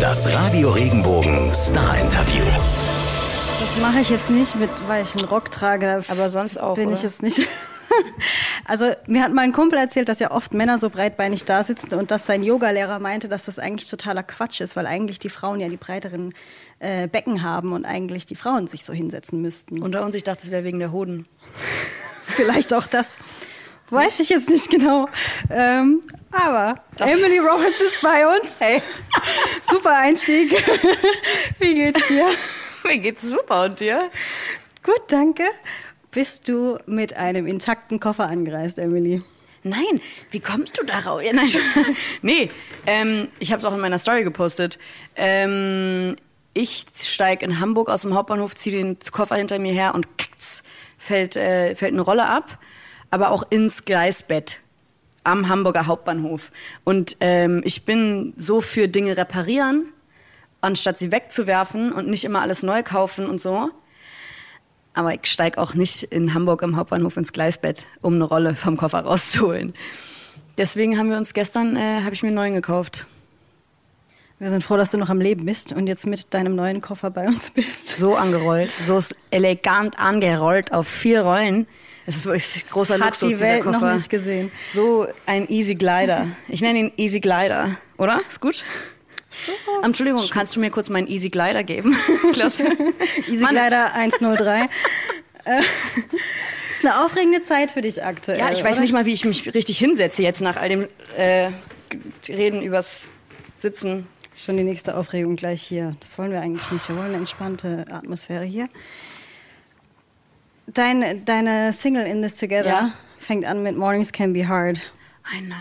Das Radio Regenbogen Star Interview. Das mache ich jetzt nicht, mit, weil ich einen Rock trage. Aber sonst auch, Bin ich oder? jetzt nicht. Also mir hat mein Kumpel erzählt, dass ja oft Männer so breitbeinig da sitzen und dass sein Yogalehrer meinte, dass das eigentlich totaler Quatsch ist, weil eigentlich die Frauen ja die breiteren äh, Becken haben und eigentlich die Frauen sich so hinsetzen müssten. Unter uns, ich dachte, es wäre wegen der Hoden. Vielleicht auch das. Weiß ich jetzt nicht genau. Ähm, aber Emily Roberts ist bei uns. Hey. Super Einstieg. Wie geht's dir? Mir geht's super und dir? Gut, danke. Bist du mit einem intakten Koffer angereist, Emily? Nein, wie kommst du darauf? Ja, nein, nee, ähm, ich habe es auch in meiner Story gepostet. Ähm, ich steige in Hamburg aus dem Hauptbahnhof, ziehe den Koffer hinter mir her und kackt's, fällt, äh, fällt eine Rolle ab, aber auch ins Gleisbett am Hamburger Hauptbahnhof. Und ähm, ich bin so für Dinge reparieren, anstatt sie wegzuwerfen und nicht immer alles neu kaufen und so. Aber ich steige auch nicht in Hamburg am Hauptbahnhof ins Gleisbett, um eine Rolle vom Koffer rauszuholen. Deswegen haben wir uns gestern, äh, habe ich mir einen neuen gekauft. Wir sind froh, dass du noch am Leben bist und jetzt mit deinem neuen Koffer bei uns bist. So angerollt, so elegant angerollt auf vier Rollen. Das ist wirklich großer Hat Luxus, die Welt Koffer. noch nicht gesehen. So ein Easy Glider. Ich nenne ihn Easy Glider, oder? Ist gut? Ähm, Entschuldigung, kannst du mir kurz meinen Easy Glider geben? Klaus? Easy Glider 103. äh, ist eine aufregende Zeit für dich aktuell. Ja, ich weiß oder? nicht mal, wie ich mich richtig hinsetze jetzt nach all dem äh, Reden übers Sitzen. Schon die nächste Aufregung gleich hier. Das wollen wir eigentlich nicht. Wir wollen eine entspannte Atmosphäre hier. Dein, deine Single In This Together Ja. fängt an mit Mornings Can Be Hard. I know.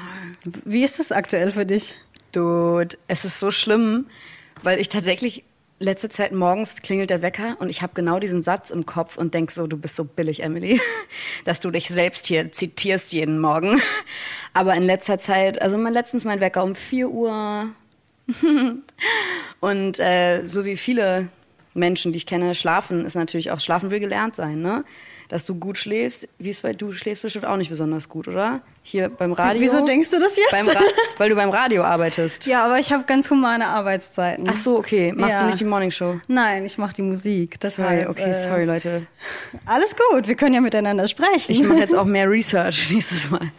Wie ist das aktuell für dich? Dude, es ist so schlimm, weil ich tatsächlich letzte Zeit morgens klingelt der Wecker und ich habe genau diesen Satz im Kopf und denk so, du bist so billig, Emily, dass du dich selbst hier zitierst jeden Morgen. Aber in letzter Zeit, also mein, letztens mein Wecker um 4 Uhr und äh, so wie viele Menschen, die ich kenne, schlafen, ist natürlich auch, schlafen will gelernt sein, ne? Dass du gut schläfst, wie es bei, du schläfst bestimmt auch nicht besonders gut, oder? Hier beim Radio. Wieso denkst du das jetzt? Weil du beim Radio arbeitest. Ja, aber ich habe ganz humane Arbeitszeiten. Ach so, okay. Machst Ja. du nicht die Morningshow? Nein, ich mache die Musik. Sorry, Deshalb, okay, äh, sorry, Leute. Alles gut, wir können ja miteinander sprechen. Ich mache jetzt auch mehr Research nächstes Mal.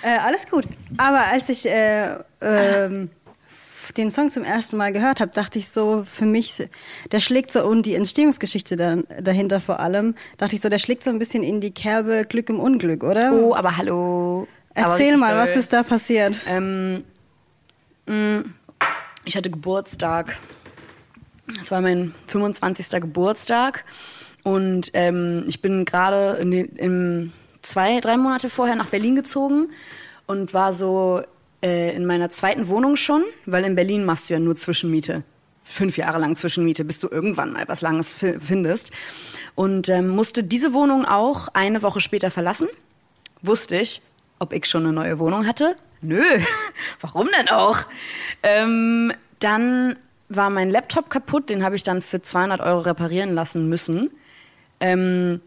Äh, alles gut. Aber als ich äh, ähm, den Song zum ersten Mal gehört habe, dachte ich so, für mich, der schlägt so, und die Entstehungsgeschichte dann, dahinter vor allem, dachte ich so, der schlägt so ein bisschen in die Kerbe Glück im Unglück, oder? Oh, aber hallo. Aber Erzähl richtig mal, was ist da passiert? Ähm, mh, ich hatte Geburtstag. Es war mein 25. Geburtstag. Und ähm, ich bin gerade in im zwei, drei Monate vorher nach Berlin gezogen und war so äh, in meiner zweiten Wohnung schon, weil in Berlin machst du ja nur Zwischenmiete. Fünf Jahre lang Zwischenmiete, bis du irgendwann mal was Langes fi- findest. Und ähm, musste diese Wohnung auch eine Woche später verlassen. Wusste ich, ob ich schon eine neue Wohnung hatte? Nö, warum denn auch? Ähm, dann war mein Laptop kaputt, den habe ich dann für 200 Euro reparieren lassen müssen. Ähm,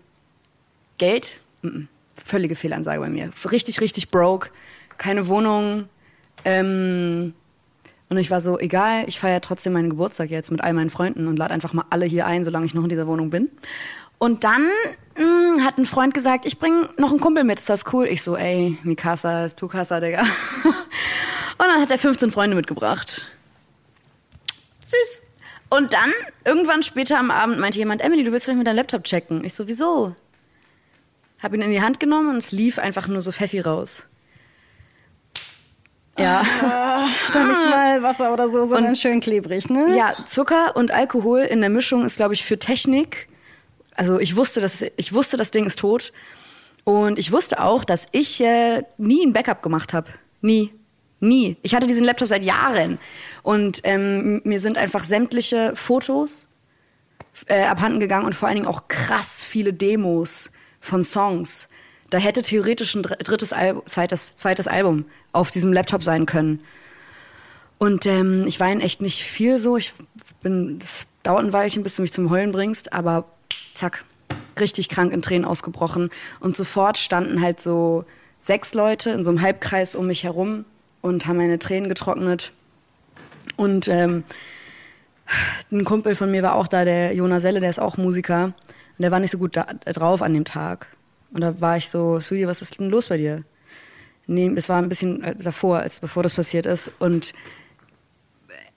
Geld, völlige Fehlansage bei mir. Richtig, richtig broke, keine Wohnung. Ähm, und ich war so, egal, ich feiere trotzdem meinen Geburtstag jetzt mit all meinen Freunden und lade einfach mal alle hier ein, solange ich noch in dieser Wohnung bin. Und dann mh, hat ein Freund gesagt, ich bring noch einen Kumpel mit, ist das cool? Ich so, ey, Mikasa, ist Tukasa, Digga. Und dann hat er 15 Freunde mitgebracht. Süß. Und dann, irgendwann später am Abend, meinte jemand, Emily, du willst vielleicht mit deinem Laptop checken. Ich so, wieso? Hab ihn in die Hand genommen und es lief einfach nur so Pfeffi raus. Ja. Doch nicht mal Wasser oder so, sondern schön klebrig, ne? Ja, Zucker und Alkohol in der Mischung ist, glaube ich, für Technik. Also ich wusste, dass ich wusste, das Ding ist tot. Und ich wusste auch, dass ich äh, nie ein Backup gemacht habe. Nie. Nie. Ich hatte diesen Laptop seit Jahren. Und ähm, mir sind einfach sämtliche Fotos äh, abhanden gegangen und vor allen Dingen auch krass viele Demos von Songs. Da hätte theoretisch ein dr- drittes Al zweites, zweites Album auf diesem Laptop sein können. Und ähm, ich weine echt nicht viel so. Ich bin, das dauert ein Weilchen, bis du mich zum Heulen bringst, aber zack, richtig krank in Tränen ausgebrochen. Und sofort standen halt so sechs Leute in so einem Halbkreis um mich herum und haben meine Tränen getrocknet. Und ähm, ein Kumpel von mir war auch da, der Jonas Selle, der ist auch Musiker. Und der war nicht so gut da, drauf an dem Tag. Und da war ich so, Sudi, was ist denn los bei dir? Nee, es war ein bisschen äh, davor, als bevor das passiert ist. Und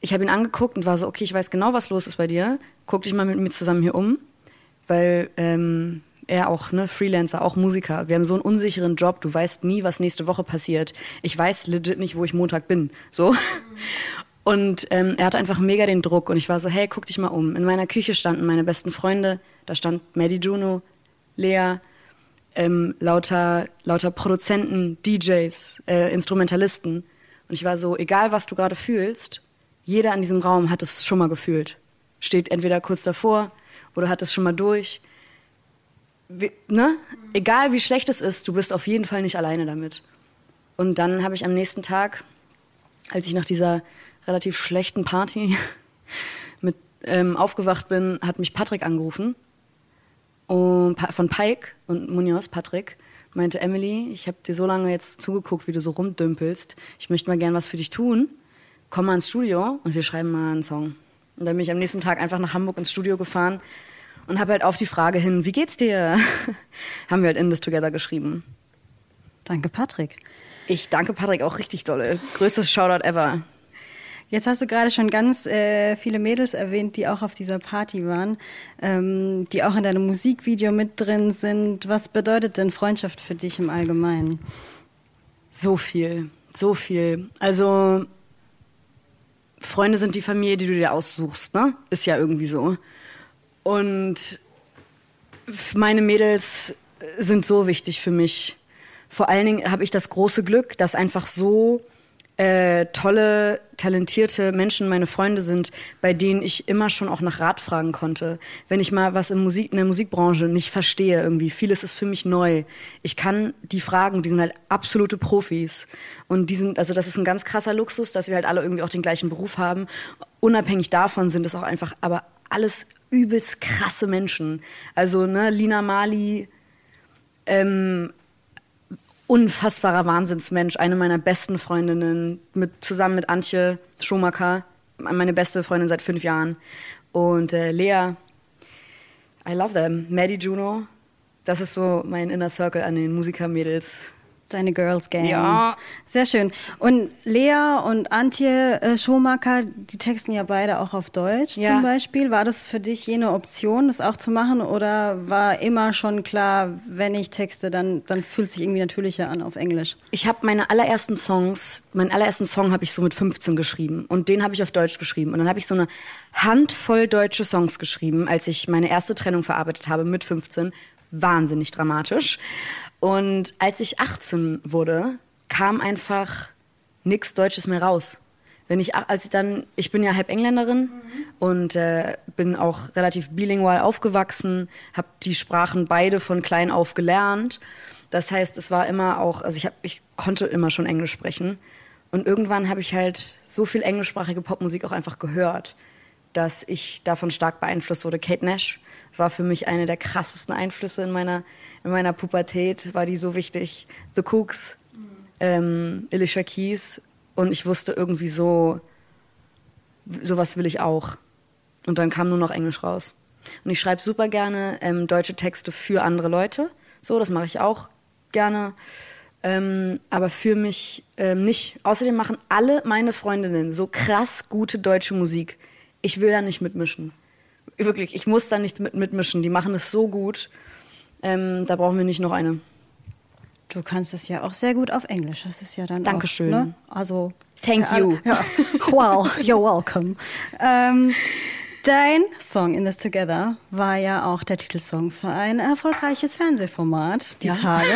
ich habe ihn angeguckt und war so, okay, ich weiß genau, was los ist bei dir. Guck dich mal mit mir zusammen hier um. Weil ähm, er auch, ne, Freelancer, auch Musiker. Wir haben so einen unsicheren Job. Du weißt nie, was nächste Woche passiert. Ich weiß legit nicht, wo ich Montag bin. So. Und ähm, er hatte einfach mega den Druck und ich war so, hey, guck dich mal um. In meiner Küche standen meine besten Freunde, da stand Maddie Juno, Lea, ähm, lauter, lauter Produzenten, DJs, äh, Instrumentalisten. Und ich war so, egal was du gerade fühlst, jeder in diesem Raum hat es schon mal gefühlt. Steht entweder kurz davor oder hat es schon mal durch. Wie, ne? Egal wie schlecht es ist, du bist auf jeden Fall nicht alleine damit. Und dann habe ich am nächsten Tag, als ich nach dieser relativ schlechten Party mit, ähm, aufgewacht bin, hat mich Patrick angerufen. Und, von Pike und Munoz, Patrick, meinte Emily, ich habe dir so lange jetzt zugeguckt, wie du so rumdümpelst. Ich möchte mal gern was für dich tun. Komm mal ins Studio und wir schreiben mal einen Song. Und dann bin ich am nächsten Tag einfach nach Hamburg ins Studio gefahren und habe halt auf die Frage hin, wie geht's dir? haben wir halt In This Together geschrieben. Danke, Patrick. Ich danke Patrick auch richtig dolle. Größtes Shoutout ever. Jetzt hast du gerade schon ganz äh, viele Mädels erwähnt, die auch auf dieser Party waren, ähm, die auch in deinem Musikvideo mit drin sind. Was bedeutet denn Freundschaft für dich im Allgemeinen? So viel, so viel. Also Freunde sind die Familie, die du dir aussuchst, ne? Ist ja irgendwie so. Und meine Mädels sind so wichtig für mich. Vor allen Dingen habe ich das große Glück, dass einfach so äh, tolle, talentierte Menschen meine Freunde sind, bei denen ich immer schon auch nach Rat fragen konnte. Wenn ich mal was in, Musik, in der Musikbranche nicht verstehe, irgendwie, vieles ist für mich neu. Ich kann die fragen, die sind halt absolute Profis. Und die sind, also das ist ein ganz krasser Luxus, dass wir halt alle irgendwie auch den gleichen Beruf haben. Unabhängig davon sind es auch einfach, aber alles übelst krasse Menschen. Also, ne, Lina Mali, ähm, unfassbarer Wahnsinnsmensch, eine meiner besten Freundinnen, mit, zusammen mit Antje Schumacher, meine beste Freundin seit fünf Jahren. Und äh, Lea, I love them. Maddie Juno, das ist so mein Inner Circle an den Musikermädels. Deine Girls Gang. Ja. Sehr schön. Und Lea und Antje äh, Schomaker, die texten ja beide auch auf Deutsch Ja. zum Beispiel. War das für dich jene Option, das auch zu machen? Oder war immer schon klar, wenn ich texte, dann, dann fühlt es sich irgendwie natürlicher an auf Englisch? Ich habe meine allerersten Songs, meinen allerersten Song habe ich so mit 15 geschrieben und den habe ich auf Deutsch geschrieben und dann habe ich so eine Handvoll deutsche Songs geschrieben, als ich meine erste Trennung verarbeitet habe mit 15, wahnsinnig dramatisch. Und als ich 18 wurde, kam einfach nichts Deutsches mehr raus. Wenn ich, als ich dann, ich bin ja halb Engländerin und äh, bin auch relativ bilingual aufgewachsen, habe die Sprachen beide von klein auf gelernt. Das heißt, es war immer auch, also ich, hab, ich konnte immer schon Englisch sprechen. Und irgendwann habe ich halt so viel englischsprachige Popmusik auch einfach gehört, dass ich davon stark beeinflusst wurde. Kate Nash war für mich eine der krassesten Einflüsse in meiner, in meiner Pubertät, war die so wichtig. The Cooks, ähm, Alicia Keys und ich wusste irgendwie so, sowas will ich auch. Und dann kam nur noch Englisch raus. Und ich schreibe super gerne ähm, deutsche Texte für andere Leute. So, das mache ich auch gerne. Ähm, aber für mich ähm, nicht. Außerdem machen alle meine Freundinnen so krass gute deutsche Musik. Ich will da nicht mitmischen. Wirklich, ich muss da nicht mit, mitmischen. Die machen es so gut. Ähm, da brauchen wir nicht noch eine. Du kannst es ja auch sehr gut auf Englisch. Das ist ja dann Dankeschön. Auch, ne? Also Thank ja, you. Ja. Wow, you're welcome. Ähm, dein Song In This Together war ja auch der Titelsong für ein erfolgreiches Fernsehformat, Die Ja. Tage.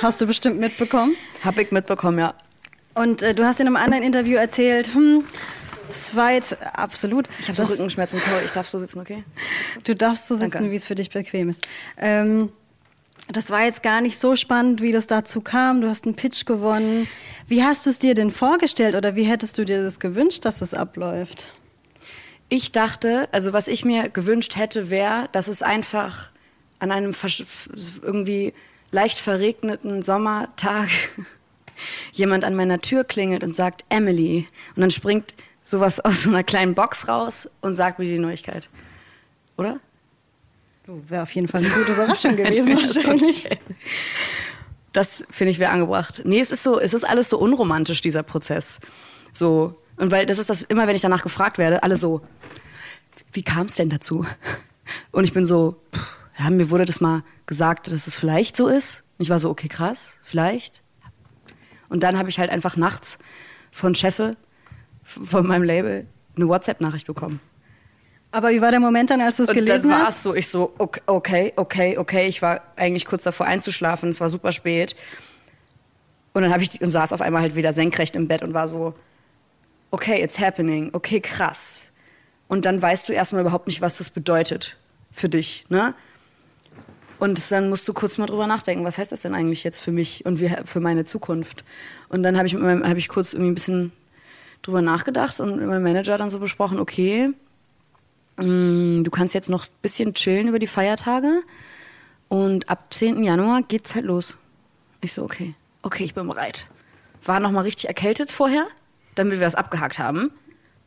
Hast du bestimmt mitbekommen. Hab ich mitbekommen, ja. Und äh, du hast in einem anderen Interview erzählt, hm, es war jetzt absolut. Ich habe so das- Rückenschmerzen. Sorry, ich darf so sitzen, okay? Du darfst so sitzen, wie es für dich bequem ist. Ähm, das war jetzt gar nicht so spannend, wie das dazu kam. Du hast einen Pitch gewonnen. Wie hast du es dir denn vorgestellt oder wie hättest du dir das gewünscht, dass es abläuft? Ich dachte, also was ich mir gewünscht hätte, wäre, dass es einfach an einem irgendwie leicht verregneten Sommertag jemand an meiner Tür klingelt und sagt Emily und dann springt sowas aus so einer kleinen Box raus und sagt mir die Neuigkeit. Oder? Wäre auf jeden Fall eine gute Überraschung gewesen wahrscheinlich. Das finde ich wäre angebracht. Nee, es ist so, es ist alles so unromantisch, dieser Prozess. So. Und weil das ist das, immer wenn ich danach gefragt werde, alle so, wie kam es denn dazu? Und ich bin so, ja, mir wurde das mal gesagt, dass es vielleicht so ist. Und ich war so, okay, krass, vielleicht. Und dann habe ich halt einfach nachts von Chefe, von meinem Label, eine WhatsApp-Nachricht bekommen. Aber wie war der Moment dann, als du es Und gelesen dann war hast? es so, ich so, okay, okay, okay. Ich war eigentlich kurz davor einzuschlafen, es war super spät. Und dann habe ich und saß auf einmal halt wieder senkrecht im Bett und war so, okay, it's happening, okay, krass. Und dann weißt du erstmal überhaupt nicht, was das bedeutet für dich, ne? Und dann musst du kurz mal drüber nachdenken, was heißt das denn eigentlich jetzt für mich und für meine Zukunft? Und dann habe ich, mit meinem- hab ich kurz irgendwie ein bisschen drüber nachgedacht und mit meinem Manager dann so besprochen, okay, Mm, Du kannst jetzt noch ein bisschen chillen über die Feiertage und ab 10. Januar geht's halt los. Ich so, okay, okay, ich bin bereit. War noch mal richtig erkältet vorher, damit wir das abgehakt haben.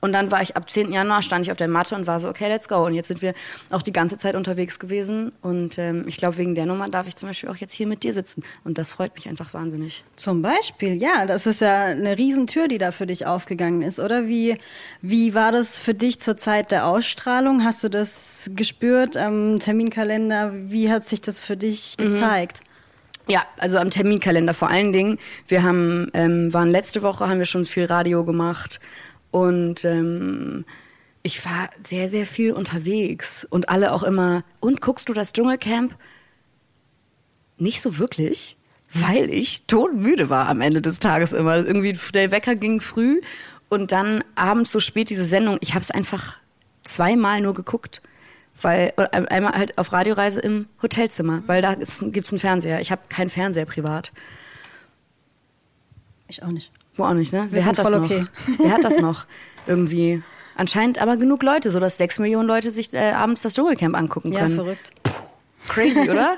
Und dann war ich ab 10. Januar, stand ich auf der Matte und war so, okay, let's go. Und jetzt sind wir auch die ganze Zeit unterwegs gewesen. Und ähm, ich glaube, wegen der Nummer darf ich zum Beispiel auch jetzt hier mit dir sitzen. Und das freut mich einfach wahnsinnig. Zum Beispiel, ja, das ist ja eine Riesentür, die da für dich aufgegangen ist, oder? Wie, wie war das für dich zur Zeit der Ausstrahlung? Hast du das gespürt am Terminkalender? Wie hat sich das für dich gezeigt? Ja, also am Terminkalender vor allen Dingen. Wir haben, ähm, waren letzte Woche, haben wir schon viel Radio gemacht und ähm, ich war sehr, sehr viel unterwegs und alle auch immer, und guckst du das Dschungelcamp? Nicht so wirklich, weil ich todmüde war am Ende des Tages immer. Irgendwie der Wecker ging früh und dann abends so spät diese Sendung. Ich habe es einfach zweimal nur geguckt. Weil äh, einmal halt auf Radioreise im Hotelzimmer, weil da gibt es einen Fernseher. Ich habe keinen Fernseher privat. Ich auch nicht. Wo auch nicht, ne? Wir Wer hat das noch? okay. Wer hat das noch? Irgendwie. Anscheinend aber genug Leute, so dass sechs Millionen Leute sich äh, abends das Dschungelcamp angucken Ja, können. verrückt. Crazy, oder?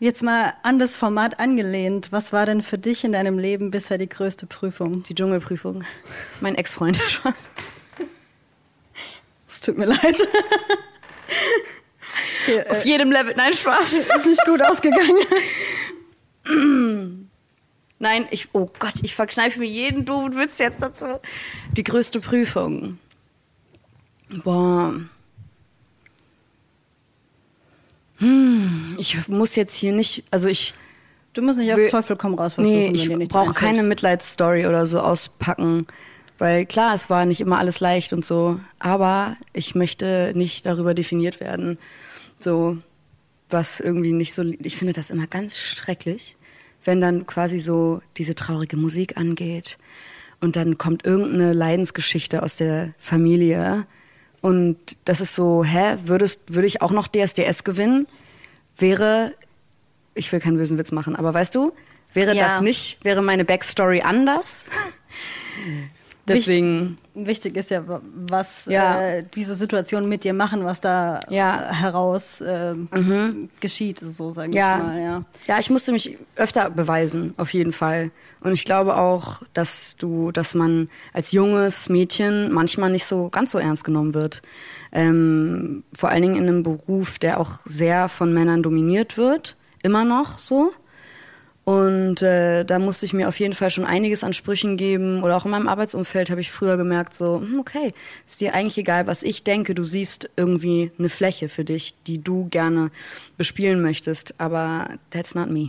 Jetzt mal an das Format angelehnt. Was war denn für dich in deinem Leben bisher die größte Prüfung? Die Dschungelprüfung. Mein Ex-Freund. Es tut mir leid. Äh, Auf jedem Level. Nein, Spaß. ist nicht gut ausgegangen. Nein, ich, oh Gott, ich verkneife mir jeden doofen Witz jetzt dazu. Die größte Prüfung. Boah. Hm, ich muss jetzt hier nicht, also ich Du musst nicht auf will- Teufel komm raus versuchen, nee, wenn ich brauche keine Mitleidsstory oder so auspacken. Weil klar, es war nicht immer alles leicht und so, aber ich möchte nicht darüber definiert werden. So, was irgendwie nicht so. Ich finde das immer ganz schrecklich, wenn dann quasi so diese traurige Musik angeht und dann kommt irgendeine Leidensgeschichte aus der Familie und das ist so, hä, würdest, würde ich auch noch DSDS gewinnen? Wäre, ich will keinen bösen Witz machen, aber weißt du, wäre Ja. das nicht, wäre meine Backstory anders? Deswegen, Wichtig ist ja, was Ja. äh, diese Situation mit dir machen, was da Ja. heraus äh, geschieht, so sage ja, ich mal. Ja. ja, ich musste mich öfter beweisen, auf jeden Fall. Und ich glaube auch, dass du, dass man als junges Mädchen manchmal nicht so ganz so ernst genommen wird. Ähm, vor allen Dingen in einem Beruf, der auch sehr von Männern dominiert wird, immer noch so. Und äh, da musste ich mir auf jeden Fall schon einiges an Sprüchen geben. Oder auch in meinem Arbeitsumfeld habe ich früher gemerkt, so, hm, okay, ist dir eigentlich egal, was ich denke. Du siehst irgendwie eine Fläche für dich, die du gerne bespielen möchtest. Aber that's not me.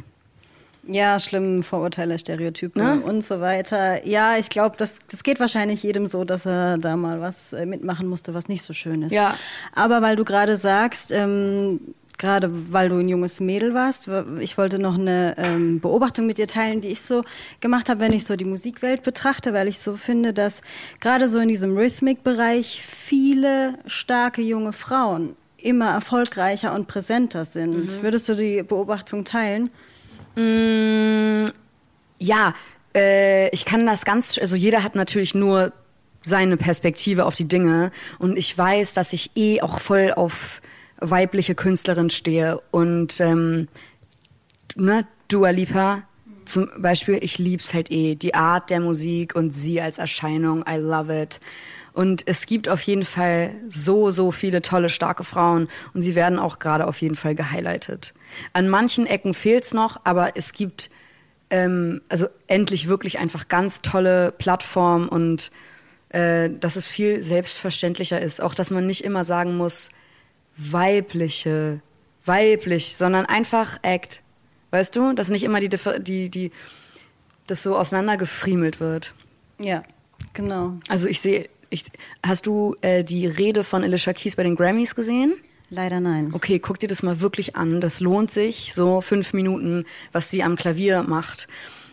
Ja, schlimm, Vorurteile, Stereotypen Ne? und so weiter. Ja, ich glaube, das, das geht wahrscheinlich jedem so, dass er da mal was äh, mitmachen musste, was nicht so schön ist. Ja. Aber weil du gerade sagst, ähm, gerade weil du ein junges Mädel warst, ich wollte noch eine ähm, Beobachtung mit dir teilen, die ich so gemacht habe, wenn ich so die Musikwelt betrachte, weil ich so finde, dass gerade so in diesem Rhythmic-Bereich viele starke junge Frauen immer erfolgreicher und präsenter sind. Würdest du die Beobachtung teilen? Mm, ja, äh, ich kann das ganz, also jeder hat natürlich nur seine Perspektive auf die Dinge und ich weiß, dass ich eh auch voll auf weibliche Künstlerin stehe und ähm, ne, Dua Lipa, zum Beispiel, ich lieb's halt eh, die Art der Musik und sie als Erscheinung, I love it. Und es gibt auf jeden Fall so, so viele tolle, starke Frauen und sie werden auch gerade auf jeden Fall gehighlightet. An manchen Ecken fehlt's noch, aber es gibt ähm, also endlich wirklich einfach ganz tolle Plattformen und äh, dass es viel selbstverständlicher ist. Auch, dass man nicht immer sagen muss, weibliche, weiblich, sondern einfach Act. Weißt du, dass nicht immer die, die, die, das so auseinandergefriemelt wird. Ja, genau. Also ich sehe, ich, hast du äh, die Rede von Alicia Keys bei den Grammys gesehen? Leider nein. Okay, guck dir das mal wirklich an. Das lohnt sich, so fünf Minuten, was sie am Klavier macht.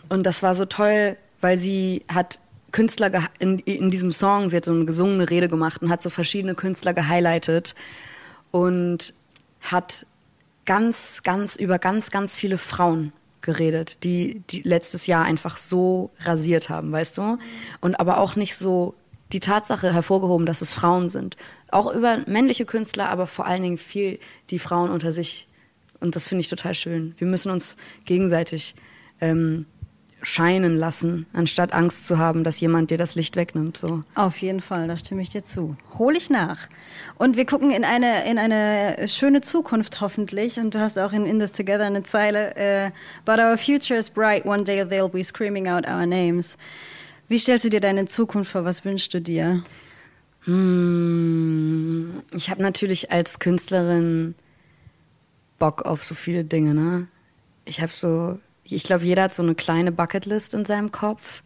Und das war so toll, weil sie hat Künstler in, in diesem Song, sie hat so eine gesungene Rede gemacht und hat so verschiedene Künstler gehighlightet und hat ganz, ganz über ganz, ganz viele Frauen geredet, die, die letztes Jahr einfach so rasiert haben, weißt du? Und aber auch nicht so die Tatsache hervorgehoben, dass es Frauen sind. Auch über männliche Künstler, aber vor allen Dingen viel die Frauen unter sich. Und das finde ich total schön. Wir müssen uns gegenseitig ähm, scheinen lassen, anstatt Angst zu haben, dass jemand dir das Licht wegnimmt. So. Auf jeden Fall, da stimme ich dir zu. Hol ich nach. Und wir gucken in eine, in eine schöne Zukunft hoffentlich. Und du hast auch in In This Together eine Zeile, uh, But our future is bright, one day they'll be screaming out our names. Wie stellst du dir deine Zukunft vor? Was wünschst du dir? Hm, ich habe natürlich als Künstlerin Bock auf so viele Dinge, ne? Ich habe so ich glaube, jeder hat so eine kleine Bucketlist in seinem Kopf.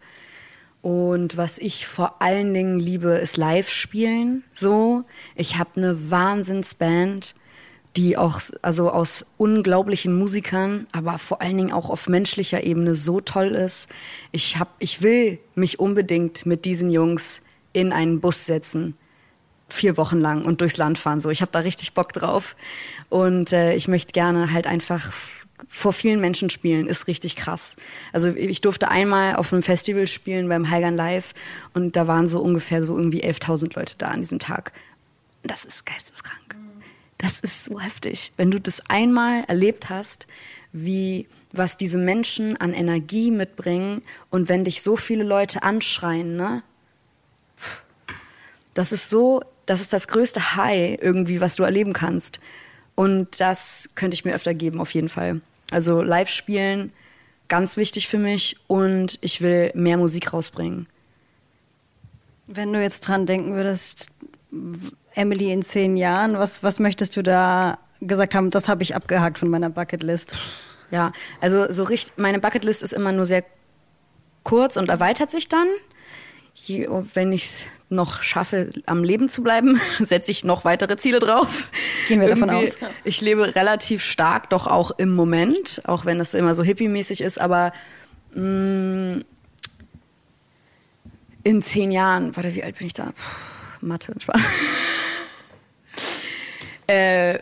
Und was ich vor allen Dingen liebe, ist Live-Spielen. So, ich habe eine Wahnsinnsband, die auch also aus unglaublichen Musikern, aber vor allen Dingen auch auf menschlicher Ebene so toll ist. Ich hab, ich will mich unbedingt mit diesen Jungs in einen Bus setzen vier Wochen lang und durchs Land fahren. So, ich habe da richtig Bock drauf und äh, ich möchte gerne halt einfach vor vielen Menschen spielen, ist richtig krass. Also ich durfte einmal auf einem Festival spielen beim Heigern Live und da waren so ungefähr so irgendwie 11.000 Leute da an diesem Tag. Das ist geisteskrank. Das ist so heftig. Wenn du das einmal erlebt hast, wie was diese Menschen an Energie mitbringen und wenn dich so viele Leute anschreien, ne? Das ist so, das ist das größte High irgendwie, was du erleben kannst. Und das könnte ich mir öfter geben, auf jeden Fall. Also live spielen, ganz wichtig für mich und ich will mehr Musik rausbringen. Wenn du jetzt dran denken würdest, Emily in zehn Jahren, was, was möchtest du da gesagt haben? Das habe ich abgehakt von meiner Bucketlist. Ja, also so richtig, meine Bucketlist ist immer nur sehr kurz und erweitert sich dann. Je, wenn ich es noch schaffe, am Leben zu bleiben, setze ich noch weitere Ziele drauf. Gehen wir davon aus. Ich lebe relativ stark, doch auch im Moment, auch wenn das immer so hippie-mäßig ist, aber mh, mm, in zehn Jahren, warte, wie alt bin ich da? Puh, Mathe und Spaß. äh,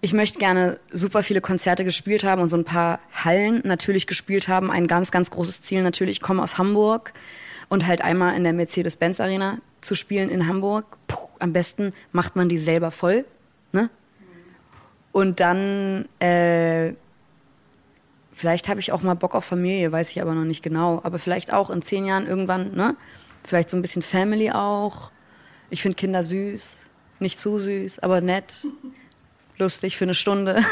ich möchte gerne super viele Konzerte gespielt haben und so ein paar Hallen natürlich gespielt haben. Ein ganz, ganz großes Ziel natürlich. Ich komme aus Hamburg und halt einmal in der Mercedes-Benz Arena zu spielen in Hamburg. Puh, am besten macht man die selber voll. Ne? Und dann, äh, vielleicht habe ich auch mal Bock auf Familie, weiß ich aber noch nicht genau. Aber vielleicht auch in zehn Jahren irgendwann, ne? Vielleicht so ein bisschen Family auch. Ich finde Kinder süß. Nicht zu süß, aber nett. Lustig für eine Stunde.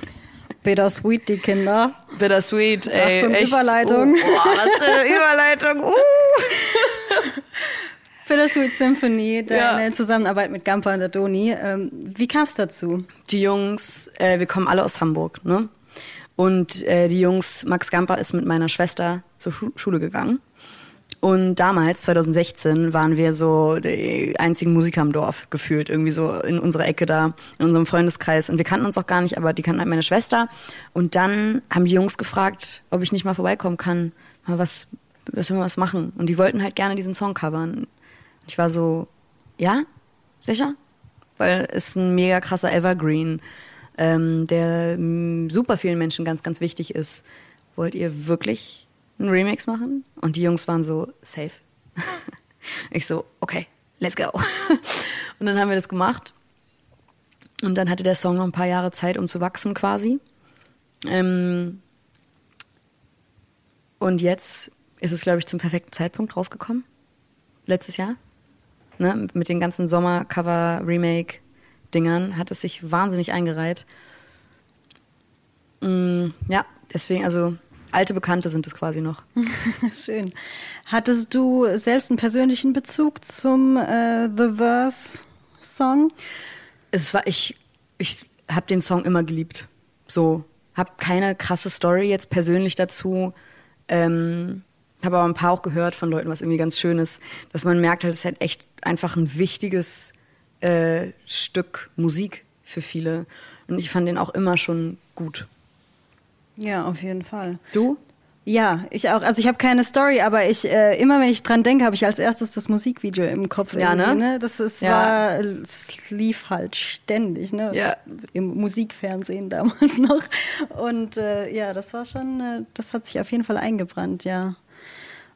Bittersweet, die Kinder. Bittersweet, ey. Achtung. Überleitung. Oh, boah, was für eine Überleitung. Uh. Bittersweet Symphony, deine ja. Zusammenarbeit mit Gampa und der Doni. Ähm, wie kam es dazu? Die Jungs, äh, wir kommen alle aus Hamburg, ne? Und äh, die Jungs, Max Gamper ist mit meiner Schwester zur Schu Schule gegangen. Und damals, 2016, waren wir so die einzigen Musiker im Dorf gefühlt, irgendwie so in unserer Ecke da, in unserem Freundeskreis. Und wir kannten uns auch gar nicht, aber die kannten halt meine Schwester. Und dann haben die Jungs gefragt, ob ich nicht mal vorbeikommen kann, mal was, was wir was machen. Und die wollten halt gerne diesen Song covern. Ich war so, ja, sicher? Weil es ein mega krasser Evergreen, ähm, der super vielen Menschen ganz, ganz wichtig ist. Wollt ihr wirklich einen Remix machen. Und die Jungs waren so, safe. ich so, okay, let's go. Und dann haben wir das gemacht. Und dann hatte der Song noch ein paar Jahre Zeit, um zu wachsen quasi. Ähm Und jetzt ist es, glaube ich, zum perfekten Zeitpunkt rausgekommen. Letztes Jahr. Ne? Mit den ganzen Sommer-Cover-Remake-Dingern hat es sich wahnsinnig eingereiht. Mm, ja, deswegen, also alte Bekannte sind es quasi noch. Schön. Hattest du selbst einen persönlichen Bezug zum äh, The Verve Song? Es war, ich, ich habe den Song immer geliebt. So, habe keine krasse Story jetzt persönlich dazu. Ähm, habe aber ein paar auch gehört von Leuten, was irgendwie ganz schön ist, dass man merkt, halt, es ist halt echt einfach ein wichtiges äh, Stück Musik für viele. Und ich fand den auch immer schon gut. Ja, auf jeden Fall. Du? Ja, ich auch. Also ich habe keine Story, aber ich äh, immer wenn ich dran denke, habe ich als erstes das Musikvideo im Kopf. Ja, ne? ne? Das ist, Ja. war, es lief halt ständig, ne? Ja. Im Musikfernsehen damals noch. Und äh, ja, das war schon, äh, das hat sich auf jeden Fall eingebrannt, ja.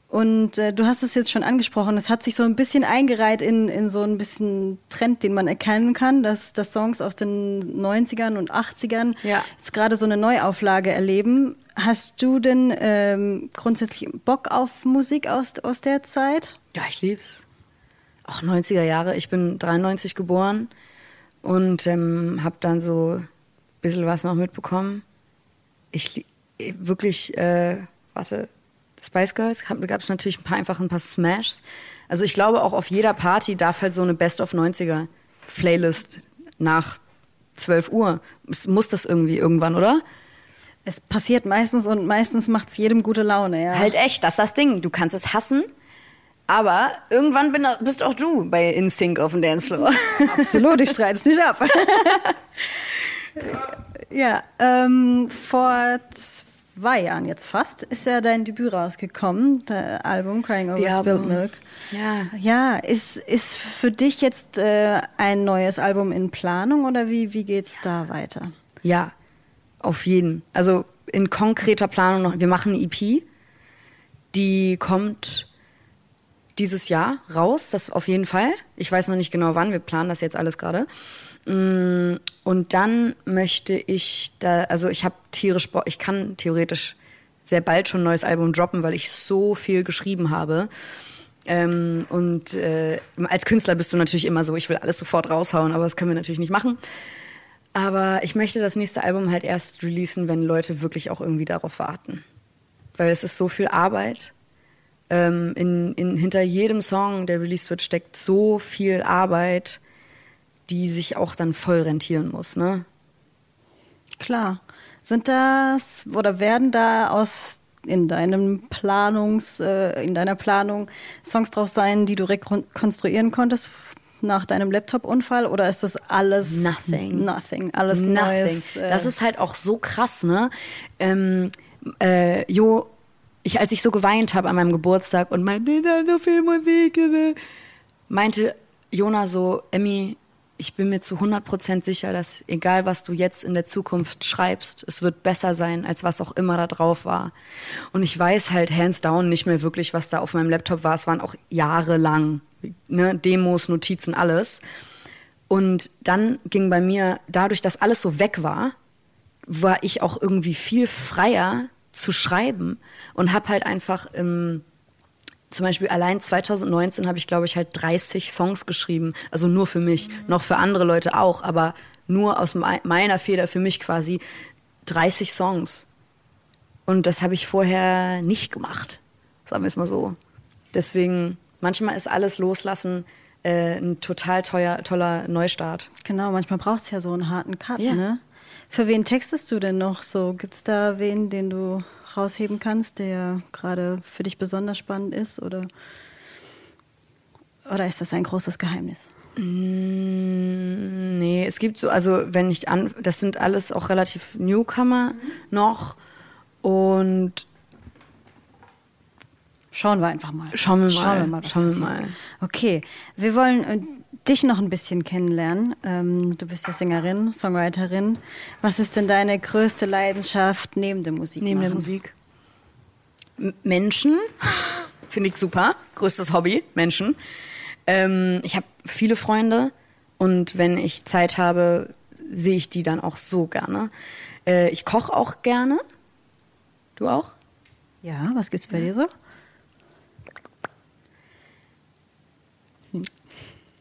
Und äh, du hast es jetzt schon angesprochen, es hat sich so ein bisschen eingereiht in, in so ein bisschen Trend, den man erkennen kann, dass, dass Songs aus den 90ern und 80ern Ja. jetzt gerade so eine Neuauflage erleben. Hast du denn ähm, grundsätzlich Bock auf Musik aus, aus der Zeit? Ja, ich lieb's. Auch 90er Jahre. Ich bin 93 geboren und ähm, habe dann so ein bisschen was noch mitbekommen. Ich li- wirklich, äh, warte, Spice Girls gab es natürlich ein paar einfach ein paar Smashs. Also ich glaube auch auf jeder Party darf halt so eine Best of 90er Playlist nach 12 Uhr. Es muss das irgendwie irgendwann, oder? Es passiert meistens und meistens macht es jedem gute Laune, ja. Halt echt, das ist das Ding. Du kannst es hassen, aber irgendwann bin, bist auch du bei InSync auf dem Dancefloor. Absolut, ich streite es nicht ab. ja, ähm, vor zwei Jahren jetzt fast ist ja dein Debüt rausgekommen, das Album Crying Over Spilled. Milk. Ja. Ja, ist, ist für dich jetzt äh, ein neues Album in Planung oder wie, wie geht's da weiter? Ja, auf jeden. Also in konkreter Planung noch. Wir machen eine EP, die kommt dieses Jahr raus, das auf jeden Fall. Ich weiß noch nicht genau wann, wir planen das jetzt alles gerade. Mm, Und dann möchte ich da, also ich habe tierisch, ich kann theoretisch sehr bald schon ein neues Album droppen, weil ich so viel geschrieben habe. Ähm, und äh, als Künstler bist du natürlich immer so, ich will alles sofort raushauen, aber das können wir natürlich nicht machen. Aber ich möchte das nächste Album halt erst releasen, wenn Leute wirklich auch irgendwie darauf warten. Weil es ist so viel Arbeit. Ähm, in, in, hinter jedem Song, der released wird, steckt so viel Arbeit, die sich auch dann voll rentieren muss. Ne? Klar. Sind das oder werden da aus in deinem Planungs, äh, in deiner Planung Songs drauf sein, die du rekonstruieren konntest nach deinem Laptop-Unfall oder ist das alles Nothing. Nothing, alles Nothing. Neues? äh, Das ist halt auch so krass, ne? Ähm, äh, Jo, ich, als ich so geweint habe an meinem Geburtstag und da ist so viel Musik, äh, meinte Jona so, Emmy, ich bin mir zu 100% sicher, dass egal was du jetzt in der Zukunft schreibst, es wird besser sein, als was auch immer da drauf war. Und ich weiß halt hands down nicht mehr wirklich, was da auf meinem Laptop war. Es waren auch jahrelang ne, Demos, Notizen, alles. Und dann ging bei mir, dadurch, dass alles so weg war, war ich auch irgendwie viel freier zu schreiben und habe halt einfach im, zum Beispiel allein 2019 habe ich, glaube ich, halt 30 Songs geschrieben. Also nur für mich, noch für andere Leute auch, aber nur aus mei- meiner Feder für mich quasi 30 Songs. Und das habe ich vorher nicht gemacht, sagen wir es mal so. Deswegen, manchmal ist alles loslassen äh, ein total teuer, toller Neustart. Genau, manchmal braucht es ja so einen harten Cut, Ja. ne? Für wen textest du denn noch so? Gibt es da wen, den du rausheben kannst, der gerade für dich besonders spannend ist? Oder, oder ist das ein großes Geheimnis? Mm, Nee, es gibt so, also wenn ich an, das sind alles auch relativ Newcomer noch und Schauen wir einfach mal. Schauen wir mal. Schauen wir mal. Schauen wir mal. Okay, wir wollen äh, dich noch ein bisschen kennenlernen. Ähm, du bist ja Sängerin, Songwriterin. Was ist denn deine größte Leidenschaft neben der Musik? neben der machen? Musik M Menschen finde ich super, größtes Hobby Menschen. Ähm, ich habe viele Freunde und wenn ich Zeit habe, sehe ich die dann auch so gerne. Äh, ich koche auch gerne. Du auch? Ja, was gibt's bei dir so?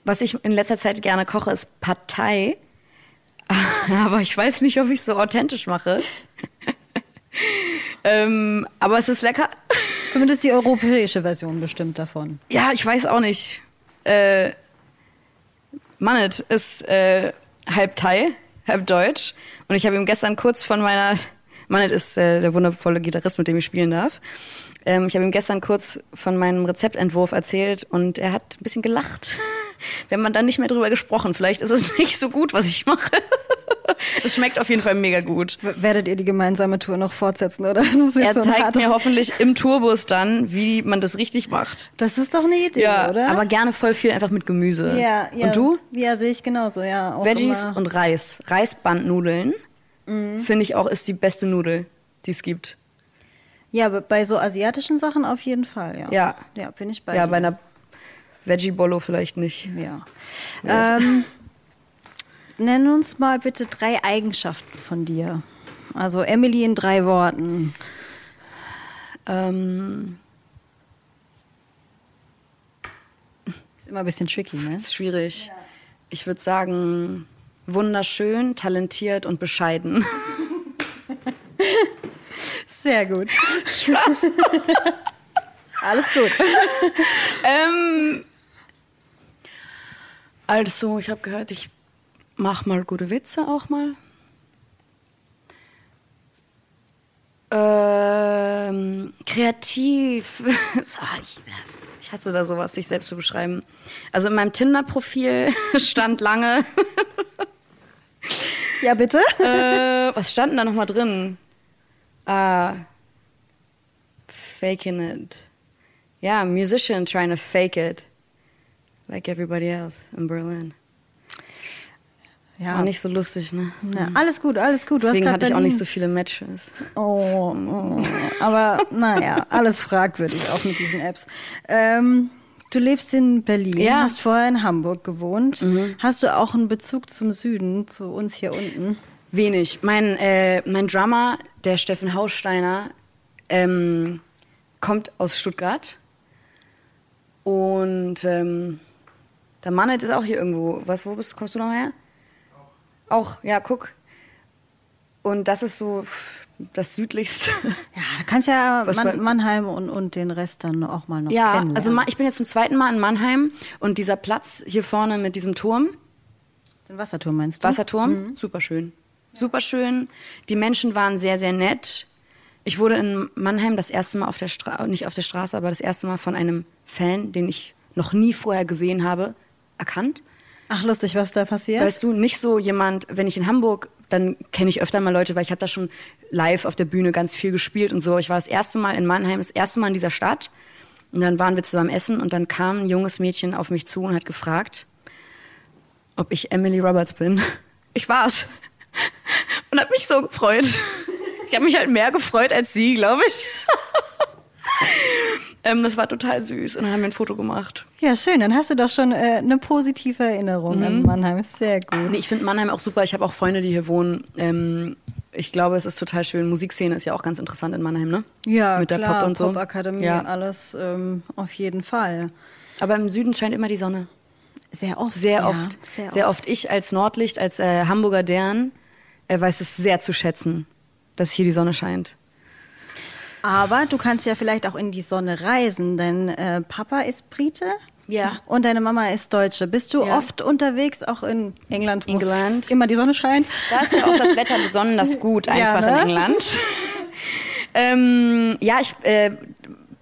Was ich in letzter Zeit gerne koche, ist Partei. Aber ich weiß nicht, ob ich es so authentisch mache. ähm, aber es ist lecker. Zumindest die europäische Version bestimmt davon. Ja, ich weiß auch nicht. Äh, Mannet ist äh, halb Thai, halb Deutsch. Und ich habe ihm gestern kurz von meiner. Mannet ist äh, der wundervolle Gitarrist, mit dem ich spielen darf. Ähm, ich habe ihm gestern kurz von meinem Rezeptentwurf erzählt und er hat ein bisschen gelacht. Wir haben dann nicht mehr drüber gesprochen. Vielleicht ist es nicht so gut, was ich mache. Es schmeckt auf jeden Fall mega gut. Werdet ihr die gemeinsame Tour noch fortsetzen, oder? Er so zeigt mir hoffentlich im Tourbus dann, wie man das richtig macht. Das ist doch eine Idee, Ja, oder? aber gerne voll viel einfach mit Gemüse. ja, ja. Und du? Ja, sehe ich genauso, ja. Veggies immer. und Reis. Reisbandnudeln Mhm. finde ich auch ist die beste Nudel, die es gibt. Ja, bei so asiatischen Sachen auf jeden Fall, ja. Ja. Ja, bin ich bei ja, dir. bei einer Veggie Bollo vielleicht nicht. Ja. Ähm, nenn uns mal bitte drei Eigenschaften von dir. Also Emily in drei Worten. Ähm, Ist immer ein bisschen tricky, ne? ist schwierig. Ich würde sagen, wunderschön, talentiert und bescheiden. Sehr gut. Spaß. Alles gut. ähm, also, ich habe gehört, ich mach mal gute Witze auch mal. Ähm, kreativ. Ich, ich hasse da sowas, sich selbst zu beschreiben. Also in meinem Tinder-Profil stand lange. Ja, bitte? äh, was stand denn da nochmal drin? Ah, faking it. Ja, musician trying to fake it. Like everybody else in Berlin. Ja. Auch nicht so lustig, ne? Na, alles gut, alles gut. Du Deswegen hast hatte ich auch nicht so viele Matches. Oh, oh. aber naja, alles fragwürdig auch mit diesen Apps. Ähm, du lebst in Berlin, Ja. Mhm. hast vorher in Hamburg gewohnt. Hast du auch einen Bezug zum Süden, zu uns hier unten? Wenig. Mein, äh, mein Drummer, der Steffen Haussteiner, ähm, kommt aus Stuttgart. Und ähm, der Mannet ist auch hier irgendwo. Was, wo bist, kommst du noch her? Auch, ja, guck. Und das ist so das südlichste. Ja, du kannst ja Man Mannheim und, und den Rest dann auch mal noch ja, also ich bin jetzt zum zweiten Mal in Mannheim und dieser Platz hier vorne mit diesem Turm, Den Wasserturm meinst du? Wasserturm, super schön. Super schön. Die Menschen waren sehr, sehr nett. Ich wurde in Mannheim das erste Mal auf der Straße, nicht auf der Straße, aber das erste Mal von einem Fan, den ich noch nie vorher gesehen habe, erkannt. Ach, lustig, was da passiert? Weißt du, nicht so jemand, wenn ich in Hamburg, dann kenne ich öfter mal Leute, weil ich habe da schon live auf der Bühne ganz viel gespielt und so. Ich war das erste Mal in Mannheim, das erste Mal in dieser Stadt. Und dann waren wir zusammen essen und dann kam ein junges Mädchen auf mich zu und hat gefragt, ob ich Emily Roberts bin. Ich war's. Und hat mich so gefreut. Ich habe mich halt mehr gefreut als sie, glaube ich. Ähm, das war total süß. Und dann haben wir ein Foto gemacht. ja, schön. Dann hast du doch schon äh, eine positive Erinnerung an Mannheim. Sehr gut. Nee, ich finde Mannheim auch super. Ich habe auch Freunde, die hier wohnen. Ähm, ich glaube, es ist total schön. Musikszene ist ja auch ganz interessant in Mannheim, ne? Ja, Mit der klar, Pop und so. Popakademie Ja. und alles ähm, auf jeden Fall. Aber im Süden scheint immer die Sonne. Sehr oft. Sehr ja, oft. Sehr, Sehr, oft. oft. Ich als Nordlicht, als äh, Hamburger Dern, äh, weiß es sehr zu schätzen, dass hier die Sonne scheint. Aber du kannst ja vielleicht auch in die Sonne reisen. Dein äh, Papa ist Brite. Ja. Und deine Mama ist Deutsche. Bist du Ja. oft unterwegs, auch in England, wo England. immer die Sonne scheint? Da ist ja auch das Wetter besonders gut, Ja, einfach ne? in England. ähm, ja, ich äh,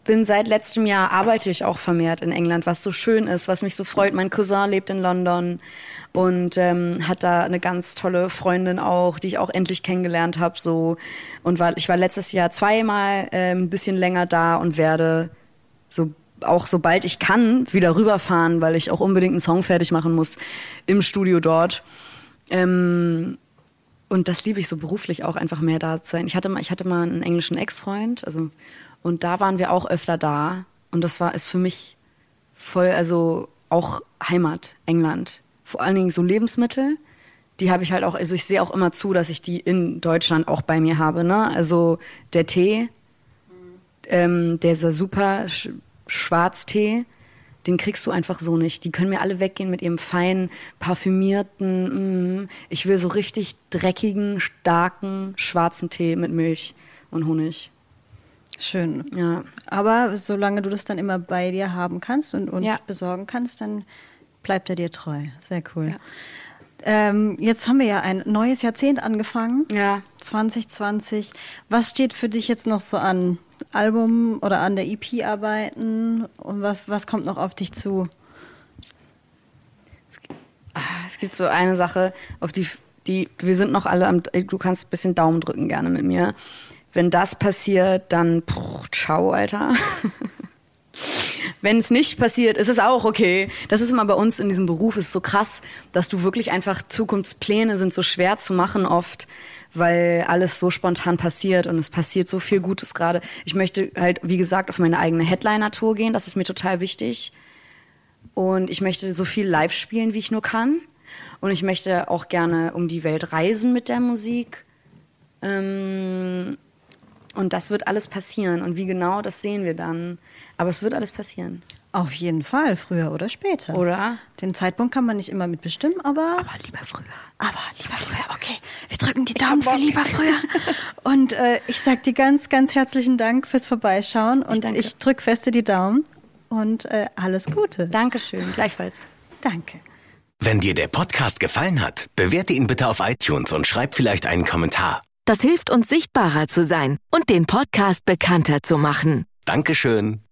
bin seit letztem Jahr, arbeite ich auch vermehrt in England, was so schön ist, was mich so freut. Mein Cousin lebt in London und ähm, hat da eine ganz tolle Freundin auch, die ich auch endlich kennengelernt habe. So. Und war, ich war letztes Jahr zweimal äh, ein bisschen länger da und werde so auch sobald ich kann wieder rüberfahren, weil ich auch unbedingt einen Song fertig machen muss im Studio dort. Ähm, und das liebe ich so beruflich auch einfach mehr da zu sein. Ich hatte mal, ich hatte mal einen englischen Ex-Freund, also und da waren wir auch öfter da und das war ist für mich voll, also auch Heimat, England. Vor allen Dingen so Lebensmittel, die habe ich halt auch, also ich sehe auch immer zu, dass ich die in Deutschland auch bei mir habe. Ne? Also der Tee, ähm, dieser super Sch Schwarztee, den kriegst du einfach so nicht. Die können mir alle weggehen mit ihrem feinen, parfümierten, mm, ich will so richtig dreckigen, starken, schwarzen Tee mit Milch und Honig. Schön. Ja. Aber solange du das dann immer bei dir haben kannst und, und Ja. besorgen kannst, dann bleibt er dir treu. Sehr cool. Ja. Ähm, jetzt haben wir ja ein neues Jahrzehnt angefangen. Ja. 2020. Was steht für dich jetzt noch so an? Album oder an der EP arbeiten? Und was, was kommt noch auf dich zu? Ah, Es gibt so eine Sache, auf die, die wir sind noch alle am, du kannst ein bisschen Daumen drücken gerne mit mir. Wenn das passiert, dann puh, ciao, Alter. Wenn es nicht passiert, ist es auch okay. Das ist immer bei uns in diesem Beruf ist so krass, dass du wirklich einfach Zukunftspläne sind so schwer zu machen oft, weil alles so spontan passiert und es passiert so viel Gutes gerade. Ich möchte halt, wie gesagt, auf meine eigene Headliner-Tour gehen. Das ist mir total wichtig. Und ich möchte so viel live spielen, wie ich nur kann. Und ich möchte auch gerne um die Welt reisen mit der Musik. Ähm, und das wird alles passieren. Und wie genau, das sehen wir dann. Aber es wird alles passieren. Auf jeden Fall, früher oder später. Oder? Den Zeitpunkt kann man nicht immer mitbestimmen, aber. Aber lieber früher. Aber lieber früher, okay. Wir drücken die Daumen für lieber früher. Und äh, ich sag dir ganz, ganz herzlichen Dank fürs Vorbeischauen. Und danke. ich drück feste die Daumen. Und äh, alles Gute. Dankeschön, gleichfalls. Danke. Wenn dir der Podcast gefallen hat, bewerte ihn bitte auf iTunes und schreib vielleicht einen Kommentar. Das hilft uns sichtbarer zu sein und den Podcast bekannter zu machen. Dankeschön.